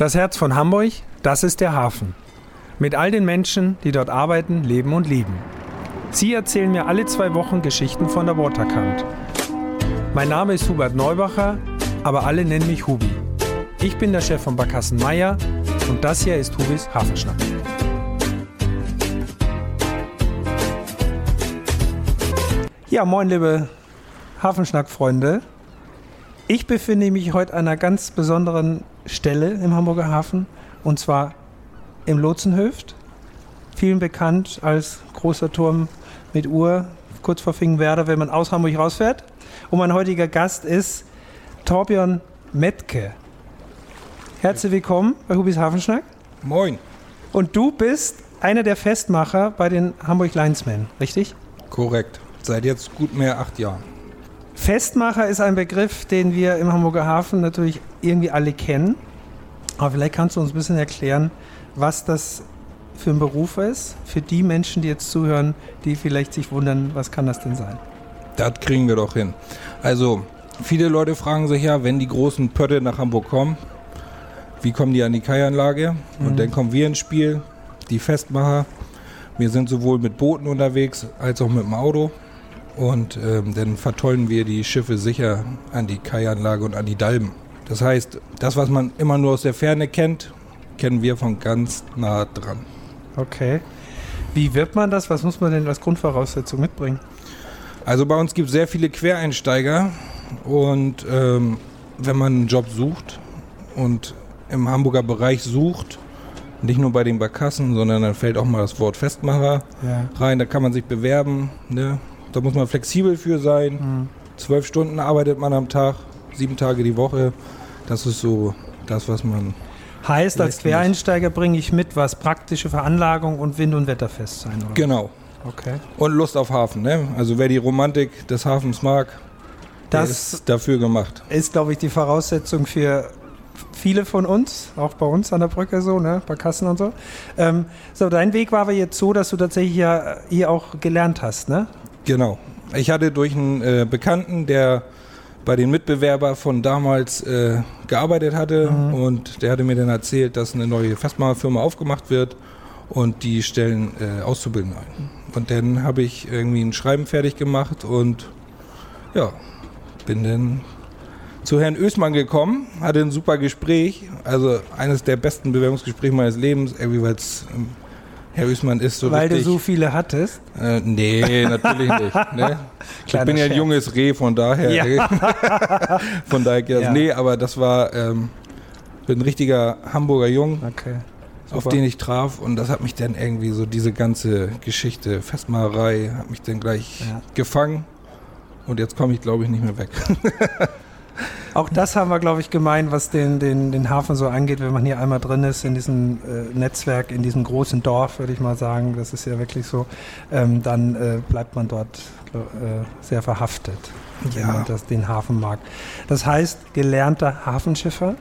Das Herz von Hamburg, das ist der Hafen. Mit all den Menschen, die dort arbeiten, leben und lieben. Sie erzählen mir alle zwei Wochen Geschichten von der Waterkant. Mein Name ist Hubert Neubacher, aber alle nennen mich Hubi. Ich bin der Chef von Barkassen Meier und das hier ist Hubis Hafenschnack. Ja, moin, liebe Hafenschnack-Freunde. Ich befinde mich heute an einer ganz besonderen Stelle im Hamburger Hafen und zwar im Lotsenhöft. Vielen bekannt als großer Turm mit Uhr, kurz vor Fingenwerder, wenn man aus Hamburg rausfährt. Und mein heutiger Gast ist Torbjörn Metke. Herzlich willkommen bei Hubis Hafenschnack. Moin. Und du bist einer der Festmacher bei den Hamburg Linesmen, richtig? Korrekt. Seit jetzt gut mehr acht Jahren. Festmacher ist ein Begriff, den wir im Hamburger Hafen natürlich irgendwie alle kennen. Aber vielleicht kannst du uns ein bisschen erklären, was das für ein Beruf ist, für die Menschen, die jetzt zuhören, die vielleicht sich wundern, was kann das denn sein? Das kriegen wir doch hin. Also, viele Leute fragen sich ja, wenn die großen Pötte nach Hamburg kommen, wie kommen die an die Kaianlage? Mhm. Und dann kommen wir ins Spiel, die Festmacher. Wir sind sowohl mit Booten unterwegs als auch mit dem Auto. Und ähm, dann vertollen wir die Schiffe sicher an die Kaianlage und an die Dalben. Das heißt, das, was man immer nur aus der Ferne kennt, kennen wir von ganz nah dran. Okay. Wie wird man das? Was muss man denn als Grundvoraussetzung mitbringen? Also bei uns gibt es sehr viele Quereinsteiger und ähm, wenn man einen Job sucht und im Hamburger Bereich sucht, nicht nur bei den Barkassen, sondern dann fällt auch mal das Wort Festmacher ja. rein, da kann man sich bewerben. Ne? Da muss man flexibel für sein. Mhm. Zwölf Stunden arbeitet man am Tag, sieben Tage die Woche. Das ist so das, was man. Heißt, als Quereinsteiger bringe ich mit, was praktische Veranlagung und Wind- und Wetterfest sein. Oder? Genau. Okay. Und Lust auf Hafen. Ne? Also wer die Romantik des Hafens mag, das ist dafür gemacht. Ist, glaube ich, die Voraussetzung für viele von uns, auch bei uns an der Brücke so, ne, bei Kassen und so. Ähm, so, dein Weg war aber jetzt so, dass du tatsächlich ja hier auch gelernt hast, ne? Genau. Ich hatte durch einen äh, Bekannten, der bei den Mitbewerber von damals äh, gearbeitet hatte mhm. und der hatte mir dann erzählt, dass eine neue Festmacherfirma aufgemacht wird und die stellen äh, Auszubildende ein. Und dann habe ich irgendwie ein Schreiben fertig gemacht und ja, bin dann zu Herrn Ösmann gekommen, hatte ein super Gespräch, also eines der besten Bewerbungsgespräche meines Lebens, irgendwie weil es Herr Üßmann ist so Weil richtig, du so viele hattest? Äh, nee, natürlich nicht. Ne? ich bin ja ein junges Reh, von daher. Ja. von daher, ja. nee, aber das war ähm, ein richtiger Hamburger Jung, okay. auf den ich traf und das hat mich dann irgendwie so diese ganze Geschichte, Festmacherei, hat mich dann gleich ja. gefangen und jetzt komme ich glaube ich nicht mehr weg. Auch das haben wir, glaube ich, gemeint, was den, den, den Hafen so angeht, wenn man hier einmal drin ist in diesem äh, Netzwerk, in diesem großen Dorf, würde ich mal sagen, das ist ja wirklich so, ähm, dann äh, bleibt man dort äh, sehr verhaftet, ja. wenn man das, den Hafen mag. Das heißt, gelernter Hafenschiffer,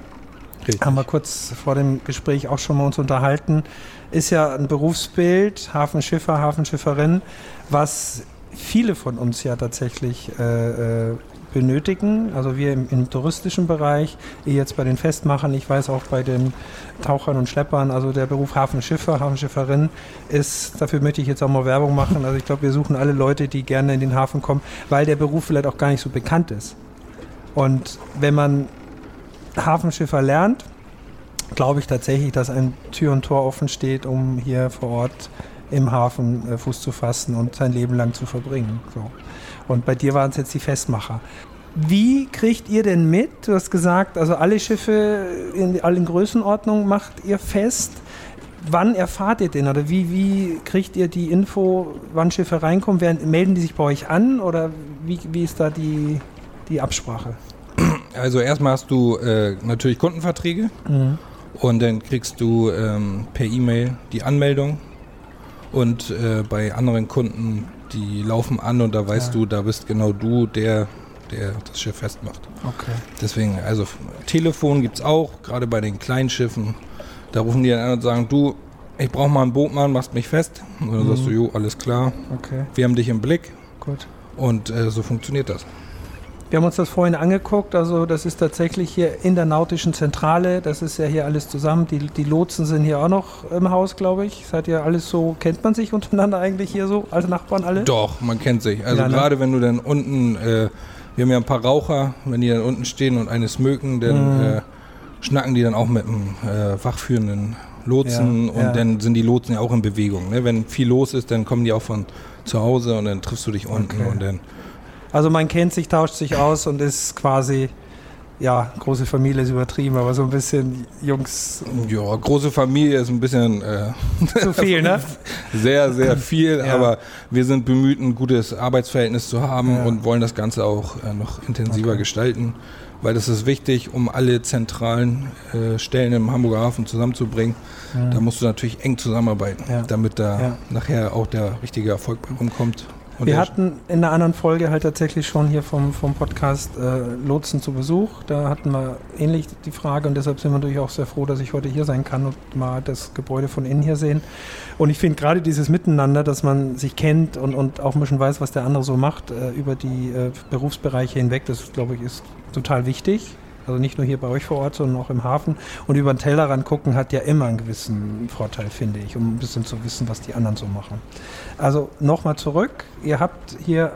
Richtig. haben wir kurz vor dem Gespräch auch schon mal uns unterhalten, ist ja ein Berufsbild, Hafenschiffer, Hafenschifferin, was viele von uns ja tatsächlich äh, äh benötigen. Also wir im, im, touristischen Bereich, jetzt bei den Festmachern, ich weiß auch bei den Tauchern und Schleppern, also der Beruf Hafenschiffer, Hafenschifferin ist, dafür möchte ich jetzt auch mal Werbung machen. Also ich glaube, wir suchen alle Leute, die gerne in den Hafen kommen, weil der Beruf vielleicht auch gar nicht so bekannt ist. Und wenn man Hafenschiffer lernt, glaube ich tatsächlich, dass ein Tür und Tor offen steht, um hier vor Ort im Hafen äh, Fuß zu fassen und sein Leben lang zu verbringen. So. Und bei dir waren es jetzt die Festmacher. Wie kriegt ihr denn mit? Du hast gesagt, also alle Schiffe in allen Größenordnungen macht ihr fest. Wann erfahrt ihr denn oder wie, wie kriegt ihr die Info, wann Schiffe reinkommen? Werden, melden die sich bei euch an oder wie, wie ist da die, die Absprache? Also erstmal hast du äh, natürlich Kundenverträge mhm. und dann kriegst du ähm, per E-Mail die Anmeldung und äh, bei anderen Kunden die laufen an und da weißt ja. du, da bist genau du der, der das Schiff festmacht. Okay. Deswegen, also Telefon gibt es auch, gerade bei den kleinen Schiffen. Da rufen die dann an und sagen, du, ich brauche mal einen Bootmann, machst mich fest. Und dann mhm. sagst du, jo, alles klar. Okay. Wir haben dich im Blick. Gut. Und äh, so funktioniert das. Wir haben uns das vorhin angeguckt, also das ist tatsächlich hier in der nautischen Zentrale, das ist ja hier alles zusammen. Die, die Lotsen sind hier auch noch im Haus, glaube ich. Seid ihr alles so, kennt man sich untereinander eigentlich hier so, als Nachbarn alle? Doch, man kennt sich. Also ja, ne? gerade wenn du dann unten, äh, wir haben ja ein paar Raucher, wenn die dann unten stehen und eines mögen, dann mhm. äh, schnacken die dann auch mit einem äh, fachführenden Lotsen ja, und ja. dann sind die Lotsen ja auch in Bewegung. Ne? Wenn viel los ist, dann kommen die auch von zu Hause und dann triffst du dich unten okay. und dann also man kennt sich, tauscht sich aus und ist quasi, ja, große Familie ist übertrieben, aber so ein bisschen Jungs. Ja, große Familie ist ein bisschen äh, zu viel, ne? Sehr, sehr viel, ja. aber wir sind bemüht, ein gutes Arbeitsverhältnis zu haben ja. und wollen das Ganze auch äh, noch intensiver okay. gestalten, weil das ist wichtig, um alle zentralen äh, Stellen im Hamburger Hafen zusammenzubringen. Ja. Da musst du natürlich eng zusammenarbeiten, damit da nachher auch der richtige Erfolg bei rumkommt. Und wir hatten in einer anderen Folge halt tatsächlich schon hier vom, vom Podcast äh, Lotsen zu Besuch. Da hatten wir ähnlich die Frage und deshalb sind wir natürlich auch sehr froh, dass ich heute hier sein kann und mal das Gebäude von innen hier sehen. Und ich finde gerade dieses Miteinander, dass man sich kennt und, und auch ein bisschen weiß, was der andere so macht äh, über die äh, Berufsbereiche hinweg, das glaube ich ist total wichtig. Also nicht nur hier bei euch vor Ort, sondern auch im Hafen. Und über den Tellerrand gucken hat ja immer einen gewissen Vorteil, finde ich, um ein bisschen zu wissen, was die anderen so machen. Also nochmal zurück. Ihr habt hier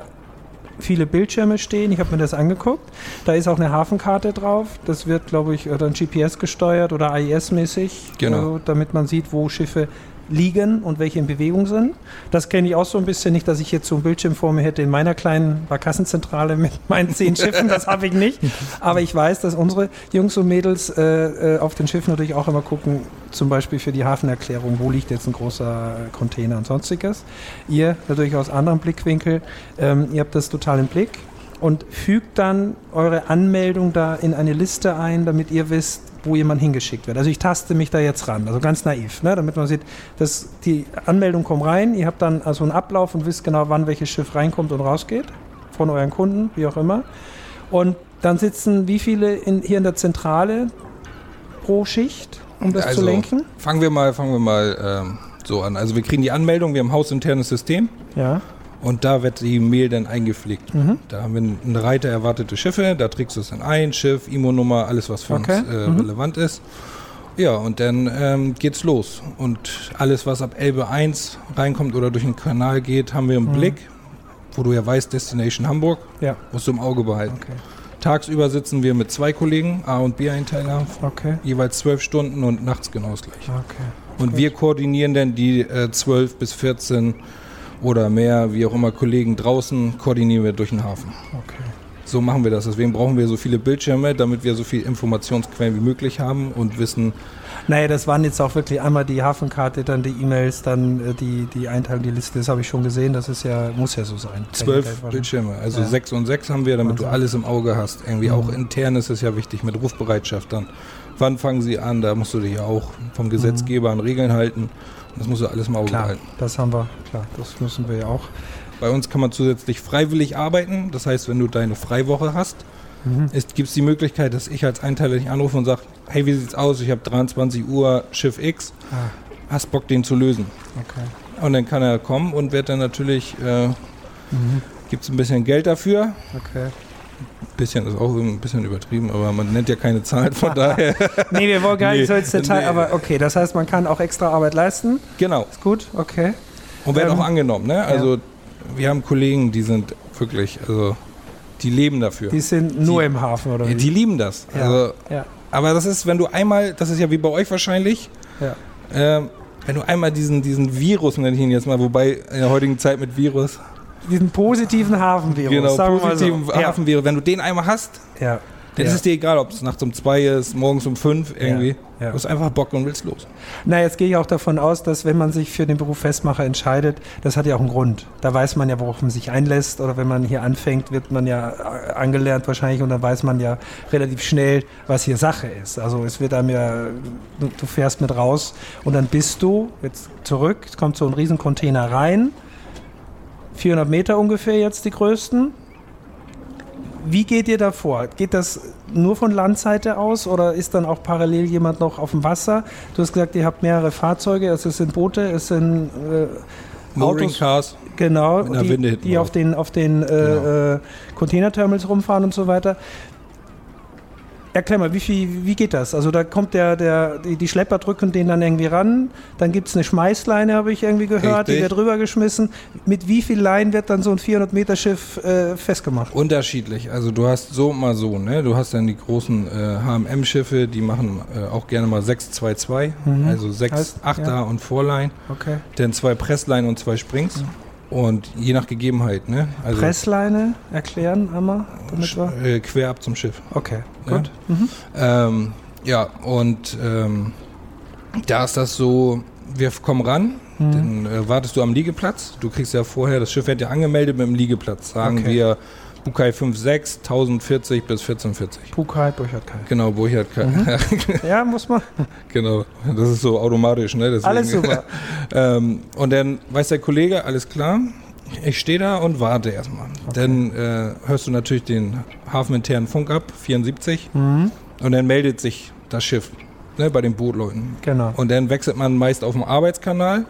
viele Bildschirme stehen. Ich habe mir das angeguckt. Da ist auch eine Hafenkarte drauf. Das wird, glaube ich, dann GPS gesteuert oder AIS-mäßig, genau. äh, damit man sieht, wo Schiffe liegen und welche in Bewegung sind. Das kenne ich auch so ein bisschen nicht, dass ich jetzt so einen Bildschirm vor mir hätte in meiner kleinen Barkassenzentrale mit meinen zehn Schiffen. Das habe ich nicht. Aber ich weiß, dass unsere Jungs und Mädels äh, äh, auf den Schiffen natürlich auch immer gucken, zum Beispiel für die Hafenerklärung, wo liegt jetzt ein großer Container und sonstiges. Ihr natürlich aus anderem Blickwinkel, ähm, ihr habt das total im Blick und fügt dann eure Anmeldung da in eine Liste ein, damit ihr wisst, wo jemand hingeschickt wird. Also ich taste mich da jetzt ran, also ganz naiv, ne, damit man sieht, dass die Anmeldung kommt rein, ihr habt dann also einen Ablauf und wisst genau, wann welches Schiff reinkommt und rausgeht, von euren Kunden, wie auch immer. Und dann sitzen wie viele in, hier in der Zentrale pro Schicht, um das also, zu lenken? Fangen wir mal, fangen wir mal ähm, so an. Also wir kriegen die Anmeldung, wir haben hausinternes System. Ja. Und da wird die Mail dann eingepflegt. Mhm. Da haben wir eine Reiter erwartete Schiffe, da trägst du es dann ein, Schiff, IMO-Nummer, alles was für okay. uns äh, mhm. relevant ist. Ja, und dann ähm, geht's los. Und alles, was ab Elbe 1 reinkommt oder durch den Kanal geht, haben wir im mhm. Blick, wo du ja weißt, Destination Hamburg, ja. musst du im Auge behalten. Okay. Tagsüber sitzen wir mit zwei Kollegen, A- und B-Einteiler, okay. jeweils zwölf Stunden und nachts genau das gleiche. Okay. Und Gut. wir koordinieren dann die äh, 12 bis 14 oder mehr, wie auch immer, Kollegen draußen, koordinieren wir durch den Hafen. Okay. So machen wir das. Deswegen brauchen wir so viele Bildschirme, damit wir so viele Informationsquellen wie möglich haben und wissen. Naja, das waren jetzt auch wirklich einmal die Hafenkarte, dann die E-Mails, dann äh, die, die Einteilung, die Liste, das habe ich schon gesehen, das ist ja, muss ja so sein. Zwölf Bildschirme, also ja. sechs und sechs haben wir, damit Wahnsinn. du alles im Auge hast. Irgendwie mhm. auch intern ist es ja wichtig mit Rufbereitschaft dann. Wann fangen sie an? Da musst du dich ja auch vom Gesetzgeber an Regeln halten. Das muss ja alles Auge klar, behalten. Das haben wir, klar, das müssen wir ja auch. Bei uns kann man zusätzlich freiwillig arbeiten. Das heißt, wenn du deine Freiwoche hast, mhm. gibt es die Möglichkeit, dass ich als Einteiler dich anrufe und sage, hey, wie sieht's aus? Ich habe 23 Uhr Schiff X. Ah. Hast Bock, den zu lösen? Okay. Und dann kann er kommen und wird dann natürlich, äh, mhm. gibt es ein bisschen Geld dafür. Okay bisschen ist auch ein bisschen übertrieben, aber man nennt ja keine Zahlen, von daher. nee, wir wollen gar nicht nee, so ins Detail, nee. aber okay, das heißt, man kann auch extra Arbeit leisten. Genau. Ist gut, okay. Und werden ähm, auch angenommen, ne? Also ja. wir haben Kollegen, die sind wirklich, also die leben dafür. Die sind nur die, im Hafen, oder? Wie? Die lieben das. Ja. Also, ja. Aber das ist, wenn du einmal, das ist ja wie bei euch wahrscheinlich, ja. ähm, wenn du einmal diesen, diesen Virus, nenne ich ihn jetzt mal, wobei in der heutigen Zeit mit Virus, diesen positiven Hafenvirus. Genau, sagen positiven so. Hafenvirus. Wenn du den einmal hast, ja. dann ja. ist es dir egal, ob es nachts um zwei ist, morgens um fünf irgendwie. Ja. Du hast einfach Bock und willst los. Na, jetzt gehe ich auch davon aus, dass wenn man sich für den Beruf Festmacher entscheidet, das hat ja auch einen Grund. Da weiß man ja, worauf man sich einlässt. Oder wenn man hier anfängt, wird man ja äh, angelernt wahrscheinlich und dann weiß man ja relativ schnell, was hier Sache ist. Also es wird einem ja, du fährst mit raus und dann bist du jetzt zurück, es kommt so ein Riesencontainer rein 400 Meter ungefähr jetzt die größten. Wie geht ihr da vor? Geht das nur von Landseite aus oder ist dann auch parallel jemand noch auf dem Wasser? Du hast gesagt, ihr habt mehrere Fahrzeuge, also es sind Boote, es sind äh, Autos, Cars. genau, die, die auf den, auf den äh, Genau. äh, Containerterminals rumfahren und so weiter. Erklär mal, wie, viel, wie geht das? Also da kommt der, der, die, die Schlepper drücken den dann irgendwie ran, dann gibt es eine Schmeißleine, habe ich irgendwie gehört, die Richtig. wird rübergeschmissen. Mit wie viel Leinen wird dann so ein 400-Meter-Schiff äh, festgemacht? Unterschiedlich. Also du hast so mal so, ne? Du hast dann die großen äh, HM-Schiffe, die machen äh, auch gerne mal 622, Mhm. also 6 Heißt, Achter ja. und Vorlein, Okay. dann zwei Presslein und zwei Springs. Und je nach Gegebenheit, ne? Also Pressleine erklären einmal, damit wir. äh, quer ab zum Schiff. Okay, Ja. gut. Mhm. Ähm, ja, und ähm, da ist das so, wir kommen ran, Mhm. dann äh, wartest du am Liegeplatz. Du kriegst ja vorher, das Schiff wird ja angemeldet mit dem Liegeplatz. Sagen Okay. wir Bukai 56, 1040 bis 1440. Pukai, Burchard Kai. Genau, Burchard. Mhm. Ja, muss man. genau, das ist so automatisch, ne? Deswegen, Alles super. ähm, und dann weiß der Kollege, alles klar. Ich stehe da und warte erstmal. Dann äh, hörst du natürlich den hafeninternen Funk ab, 74. Mhm. Und dann meldet sich das Schiff ne, bei den Bootleuten. Genau. Und dann wechselt man meist auf dem Arbeitskanal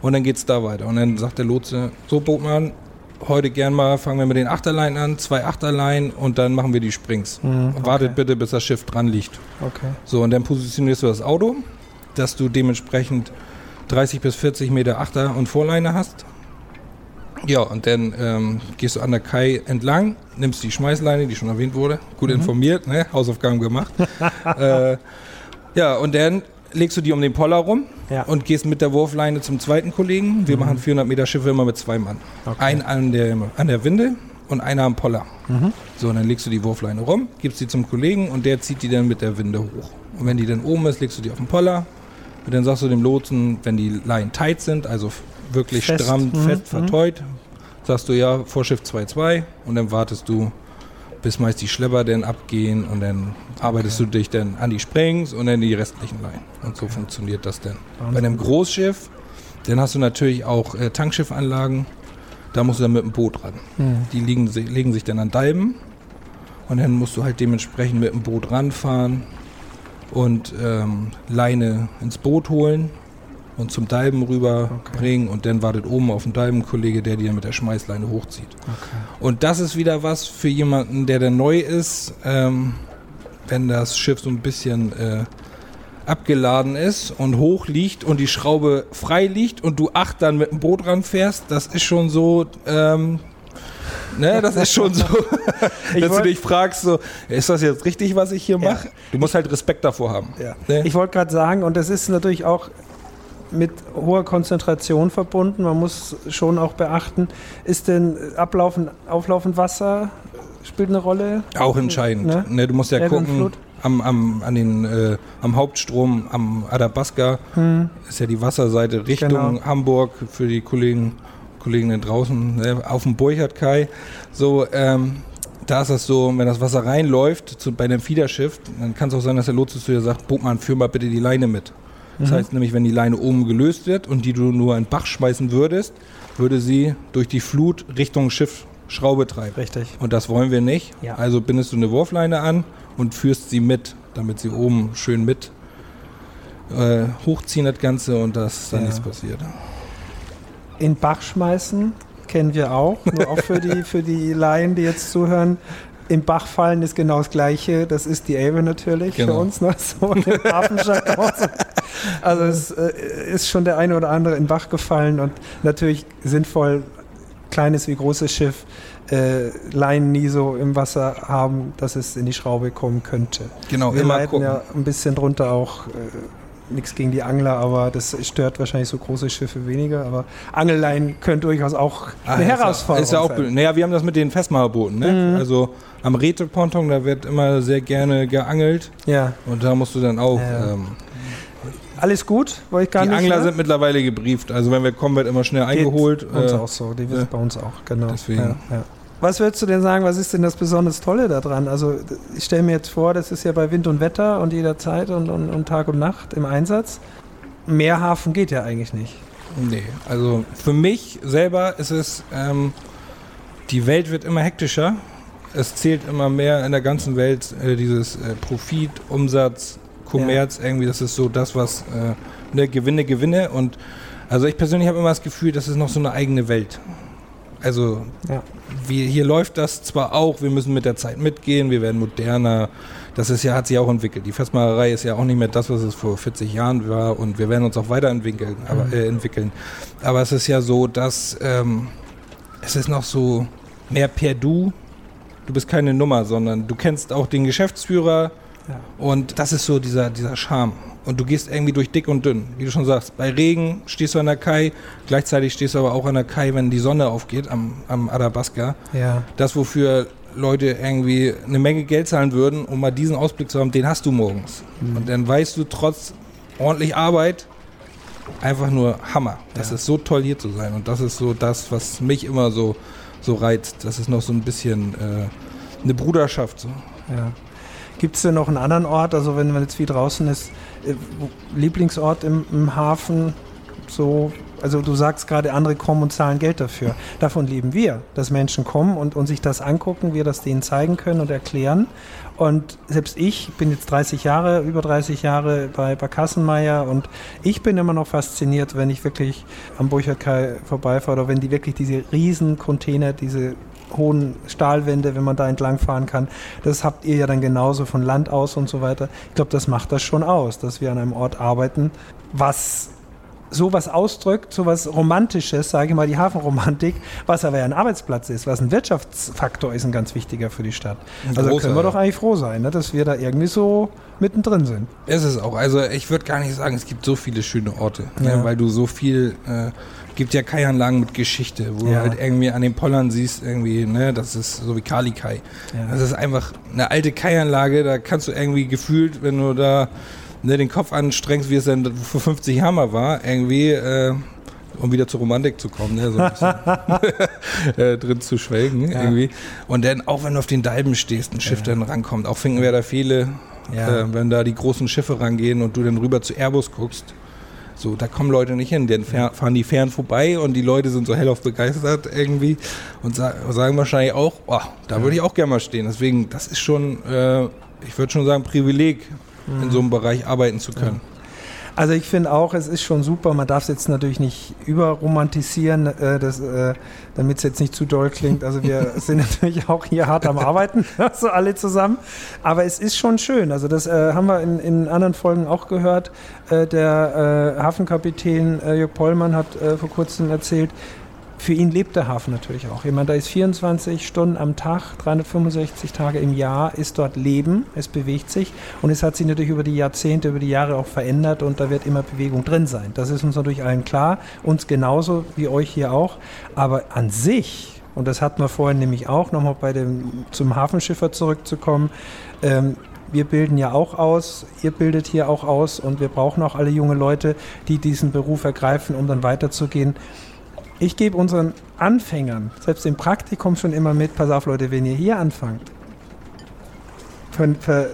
und dann geht es da weiter. Und dann sagt der Lotse, so Bootmann, heute gern mal fangen wir mit den Achterleinen an, zwei Achterleinen und dann machen wir die Springs. Mhm, Wartet okay. bitte, bis das Schiff dran liegt. Okay. So, und dann positionierst du das Auto, dass du dementsprechend 30 bis 40 Meter Achter- und Vorleine hast. Ja, und dann ähm, gehst du an der Kai entlang, nimmst die Schmeißleine, die schon erwähnt wurde, gut informiert, ne? Hausaufgaben gemacht. äh, ja, und dann legst du die um den Poller rum Ja. und gehst mit der Wurfleine zum zweiten Kollegen. Wir machen 400 Meter Schiffe immer mit zwei Mann. Okay. Ein an der, an der Winde und einer am Poller. Mhm. So, und dann legst du die Wurfleine rum, gibst die zum Kollegen und der zieht die dann mit der Winde hoch. Und wenn die dann oben ist, legst du die auf den Poller. Und dann sagst du dem Lotsen, wenn die Leinen tight sind, also wirklich Fest. stramm, Mhm, fest mhm. verteut, sagst du ja, Vorschiff 2-2 und dann wartest du, bis meist die Schlepper dann abgehen und dann arbeitest du dich dann an die Springs und dann die restlichen Leinen. Und so funktioniert das dann. Wahnsinn. Bei einem Großschiff, dann hast du natürlich auch äh, Tankschiffanlagen, da musst du dann mit dem Boot ran. Mhm. Die liegen, legen sich dann an Dalben und dann musst du halt dementsprechend mit dem Boot ranfahren und ähm, Leine ins Boot holen und zum Dalben rüberbringen und dann wartet oben auf dem Dalben ein Kollege, der dir mit der Schmeißleine hochzieht. Okay. Und das ist wieder was für jemanden, der da neu ist, ähm, wenn das Schiff so ein bisschen äh, abgeladen ist und hoch liegt und die Schraube frei liegt und du acht dann mit dem Boot ranfährst, das ist schon so, ähm, ne, das ist schon so, dass du dich fragst, so, ist das jetzt richtig, was ich hier Ja. mache? Du musst halt Respekt davor haben. Ja. Ne? Ich wollte gerade sagen, und das ist natürlich auch mit hoher Konzentration verbunden. Man muss schon auch beachten, ist denn Ablaufen, auflaufend Wasser spielt eine Rolle? Auch entscheidend. Ne? Ne? du musst ja und gucken, am, am, an den, äh, am Hauptstrom, am Adabaska, Hm. ist ja die Wasserseite Richtung Genau. Hamburg für die Kollegen, Kolleginnen draußen, ne? auf dem Burchard Kai. So, ähm, da ist das so, wenn das Wasser reinläuft zu, bei einem Fiederschiff, dann kann es auch sein, dass der Lotse zu dir sagt, Bogmann, führ mal bitte die Leine mit. Das Mhm. heißt nämlich, wenn die Leine oben gelöst wird und die du nur in den Bach schmeißen würdest, würde sie durch die Flut Richtung Schiff Schraube treiben. Richtig. Und das wollen wir nicht. Ja. Also bindest du eine Wurfleine an und führst sie mit, damit sie oben schön mit äh, hochziehen das Ganze und dass dann Ja. nichts passiert. In Bach schmeißen kennen wir auch, nur auch für die, für die Laien, die jetzt zuhören. Im Bach fallen ist genau das Gleiche. Das ist die Elbe natürlich für Genau. uns, ne? so im Hafenjargon. Also es äh, ist schon der eine oder andere in Bach gefallen und natürlich sinnvoll, kleines wie großes Schiff, äh, Leinen nie so im Wasser haben, dass es in die Schraube kommen könnte. Genau, Wir immer gucken. ja ein bisschen drunter auch. Äh, Nichts gegen die Angler, aber das stört wahrscheinlich so große Schiffe weniger. Aber Angelleinen können durchaus auch Ah, eine ist ja- Herausforderung Ist ja auch, sein. naja, wir haben das mit den Festmacherbooten. Ne? Mhm. Also am Räteponton, da wird immer sehr gerne geangelt Ja, und da musst du dann auch. Ja. Ähm, alles gut, wollte ich gar die nicht. Angler ne? sind mittlerweile gebrieft. Also wenn wir kommen, wird immer schnell Geht eingeholt. Bei uns Äh, auch so, die ja. sind bei uns auch, genau. Deswegen. Ja, ja. Was würdest du denn sagen, was ist denn das besonders Tolle daran? Also ich stelle mir jetzt vor, das ist ja bei Wind und Wetter und jederzeit und, und, und Tag und Nacht im Einsatz. Mehr Hafen geht ja eigentlich nicht. Nee, also für mich selber ist es, ähm, die Welt wird immer hektischer. Es zählt immer mehr in der ganzen Welt äh, dieses äh, Profit, Umsatz, Kommerz, irgendwie, das ist so das, was äh, ne, Gewinne, Gewinne und Also ich persönlich habe immer das Gefühl, das ist noch so eine eigene Welt. Also ja. wir, hier läuft das zwar auch, wir müssen mit der Zeit mitgehen, wir werden moderner. Das ist ja, hat sich auch entwickelt. Die Festmalerei ist ja auch nicht mehr das, was es vor 40 Jahren war und wir werden uns auch weiterentwickeln. Aber, mhm. äh, entwickeln. aber es ist ja so, dass ähm, es ist noch so mehr per Du. Du bist keine Nummer, sondern du kennst auch den Geschäftsführer ja. und das ist so dieser, dieser Charme und du gehst irgendwie durch dick und dünn. Wie du schon sagst, bei Regen stehst du an der Kai, gleichzeitig stehst du aber auch an der Kai, wenn die Sonne aufgeht am, am Adabaska. Ja. Das, wofür Leute irgendwie eine Menge Geld zahlen würden, um mal diesen Ausblick zu haben, den hast du morgens. Mhm. Und dann weißt du trotz ordentlich Arbeit, einfach nur Hammer. Das ja. ist so toll hier zu sein. Und das ist so das, was mich immer so, so reizt. Das ist noch so ein bisschen äh, eine Bruderschaft. So. Ja. Gibt es denn noch einen anderen Ort, also wenn man jetzt viel draußen ist, äh, Lieblingsort im, im Hafen, so also du sagst gerade, andere kommen und zahlen Geld dafür. Davon leben wir, dass Menschen kommen und, und sich das angucken, wir das denen zeigen können und erklären. Und selbst ich bin jetzt 30 Jahre, über 30 Jahre bei, bei Kassenmeier und ich bin immer noch fasziniert, wenn ich wirklich am Burchardkai vorbeifahre oder wenn die wirklich diese riesen Container, diese hohen Stahlwände, wenn man da entlang fahren kann. Das habt ihr ja dann genauso von Land aus und so weiter. Ich glaube, das macht das schon aus, dass wir an einem Ort arbeiten, was sowas ausdrückt, sowas Romantisches, sage ich mal, die Hafenromantik, was aber ja ein Arbeitsplatz ist, was ein Wirtschaftsfaktor ist, ein ganz wichtiger für die Stadt. Also großer, können wir doch eigentlich froh sein, ne, dass wir da irgendwie so mittendrin sind. Es ist auch. Also ich würde gar nicht sagen, es gibt so viele schöne Orte, ne, ja. ne, weil du so viel äh, gibt ja Kaianlagen mit Geschichte, wo ja. du halt irgendwie an den Pollern siehst, irgendwie, ne, das ist so wie Kali Kai. Ja. Das ist einfach eine alte Kaianlage, da kannst du irgendwie gefühlt, wenn du da ne, den Kopf anstrengst, wie es dann vor 50 Jahren war, irgendwie, äh, um wieder zur Romantik zu kommen, ne, so ein bisschen äh, drin zu schwelgen, ja. irgendwie. Und dann, auch wenn du auf den Dalben stehst, ein Schiff dann rankommt, auch finden wir da viele, äh, wenn da die großen Schiffe rangehen und du dann rüber zu Airbus guckst, so, da kommen Leute nicht hin, dann fahren die Fähren vorbei und die Leute sind so hellauf begeistert irgendwie und sagen wahrscheinlich auch, oh, da würde ich auch gerne mal stehen. Deswegen, das ist schon, äh, ich würde schon sagen, Privileg, in so einem Bereich arbeiten zu können. Ja. Also ich finde auch, es ist schon super. Man darf es jetzt natürlich nicht überromantisieren, äh, äh, damit es jetzt nicht zu doll klingt. Also wir sind natürlich auch hier hart am Arbeiten, also alle zusammen. Aber es ist schon schön. Also das äh, haben wir in, in anderen Folgen auch gehört. Äh, der äh, Hafenkapitän äh, Jörg Pollmann hat vor kurzem erzählt, für ihn lebt der Hafen natürlich auch. Jemand, da ist 24 Stunden am Tag, 365 Tage im Jahr, ist dort Leben, es bewegt sich und es hat sich natürlich über die Jahrzehnte, über die Jahre auch verändert und da wird immer Bewegung drin sein. Das ist uns natürlich allen klar, uns genauso wie euch hier auch. Aber an sich, und das hatten wir vorhin nämlich auch, nochmal bei dem, zum Hafenschiffer zurückzukommen, ähm, wir bilden ja auch aus, ihr bildet hier auch aus und wir brauchen auch alle junge Leute, die diesen Beruf ergreifen, um dann weiterzugehen. Ich gebe unseren Anfängern, selbst im Praktikum schon immer mit, pass auf Leute, wenn ihr hier anfangt, ver, ver,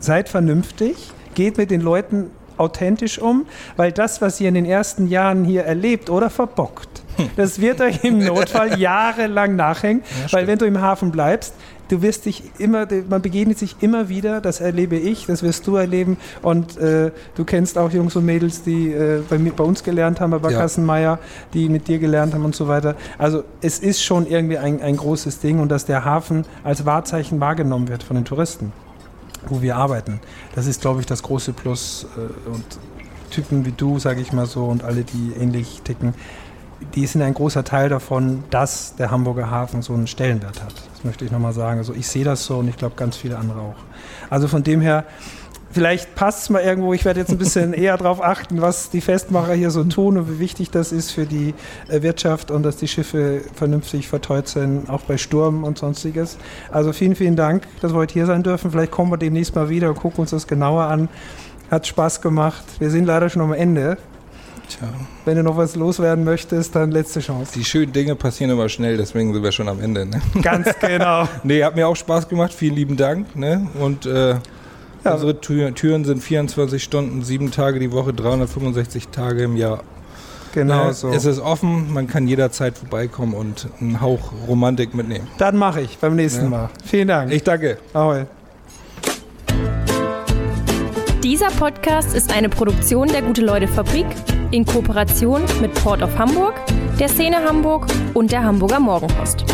seid vernünftig, geht mit den Leuten authentisch um, weil das, was ihr in den ersten Jahren hier erlebt oder verbockt, hm. das wird euch im Notfall jahrelang nachhängen, ja, weil wenn du im Hafen bleibst, du wirst dich immer, man begegnet sich immer wieder, das erlebe ich, das wirst du erleben und äh, du kennst auch Jungs und Mädels, die äh, bei, bei, uns gelernt haben, bei ja. Kassenmeier, die mit dir gelernt haben und so weiter. Also es ist schon irgendwie ein, ein großes Ding und dass der Hafen als Wahrzeichen wahrgenommen wird von den Touristen, wo wir arbeiten. Das ist, glaube ich, das große Plus äh, und Typen wie du, sage ich mal so, und alle, die ähnlich ticken, die sind ein großer Teil davon, dass der Hamburger Hafen so einen Stellenwert hat. Das möchte ich nochmal sagen. Also ich sehe das so und ich glaube ganz viele andere auch. Also von dem her, vielleicht passt es mal irgendwo. Ich werde jetzt ein bisschen eher darauf achten, was die Festmacher hier so tun und wie wichtig das ist für die äh, Wirtschaft und dass die Schiffe vernünftig verteut sind, auch bei Sturm und sonstiges. Also vielen, vielen Dank, dass wir heute hier sein dürfen. Vielleicht kommen wir demnächst mal wieder und gucken uns das genauer an. Hat Spaß gemacht. Wir sind leider schon am Ende. Tja. Wenn du noch was loswerden möchtest, dann letzte Chance. Die schönen Dinge passieren immer schnell, deswegen sind wir schon am Ende. Ne? Ganz genau. nee, hat mir auch Spaß gemacht. Vielen lieben Dank. Ne? Und äh, ja. unsere Tür, Türen sind 24 Stunden, sieben Tage die Woche, 365 Tage im Jahr. Genau ne? so. Es ist offen, man kann jederzeit vorbeikommen und einen Hauch Romantik mitnehmen. Dann mache ich beim nächsten ja. Mal. Vielen Dank. Ich danke. Ahoi. Dieser Podcast ist eine Produktion der Gute-Leute-Fabrik in Kooperation mit Port of Hamburg, der Szene Hamburg und der Hamburger Morgenpost.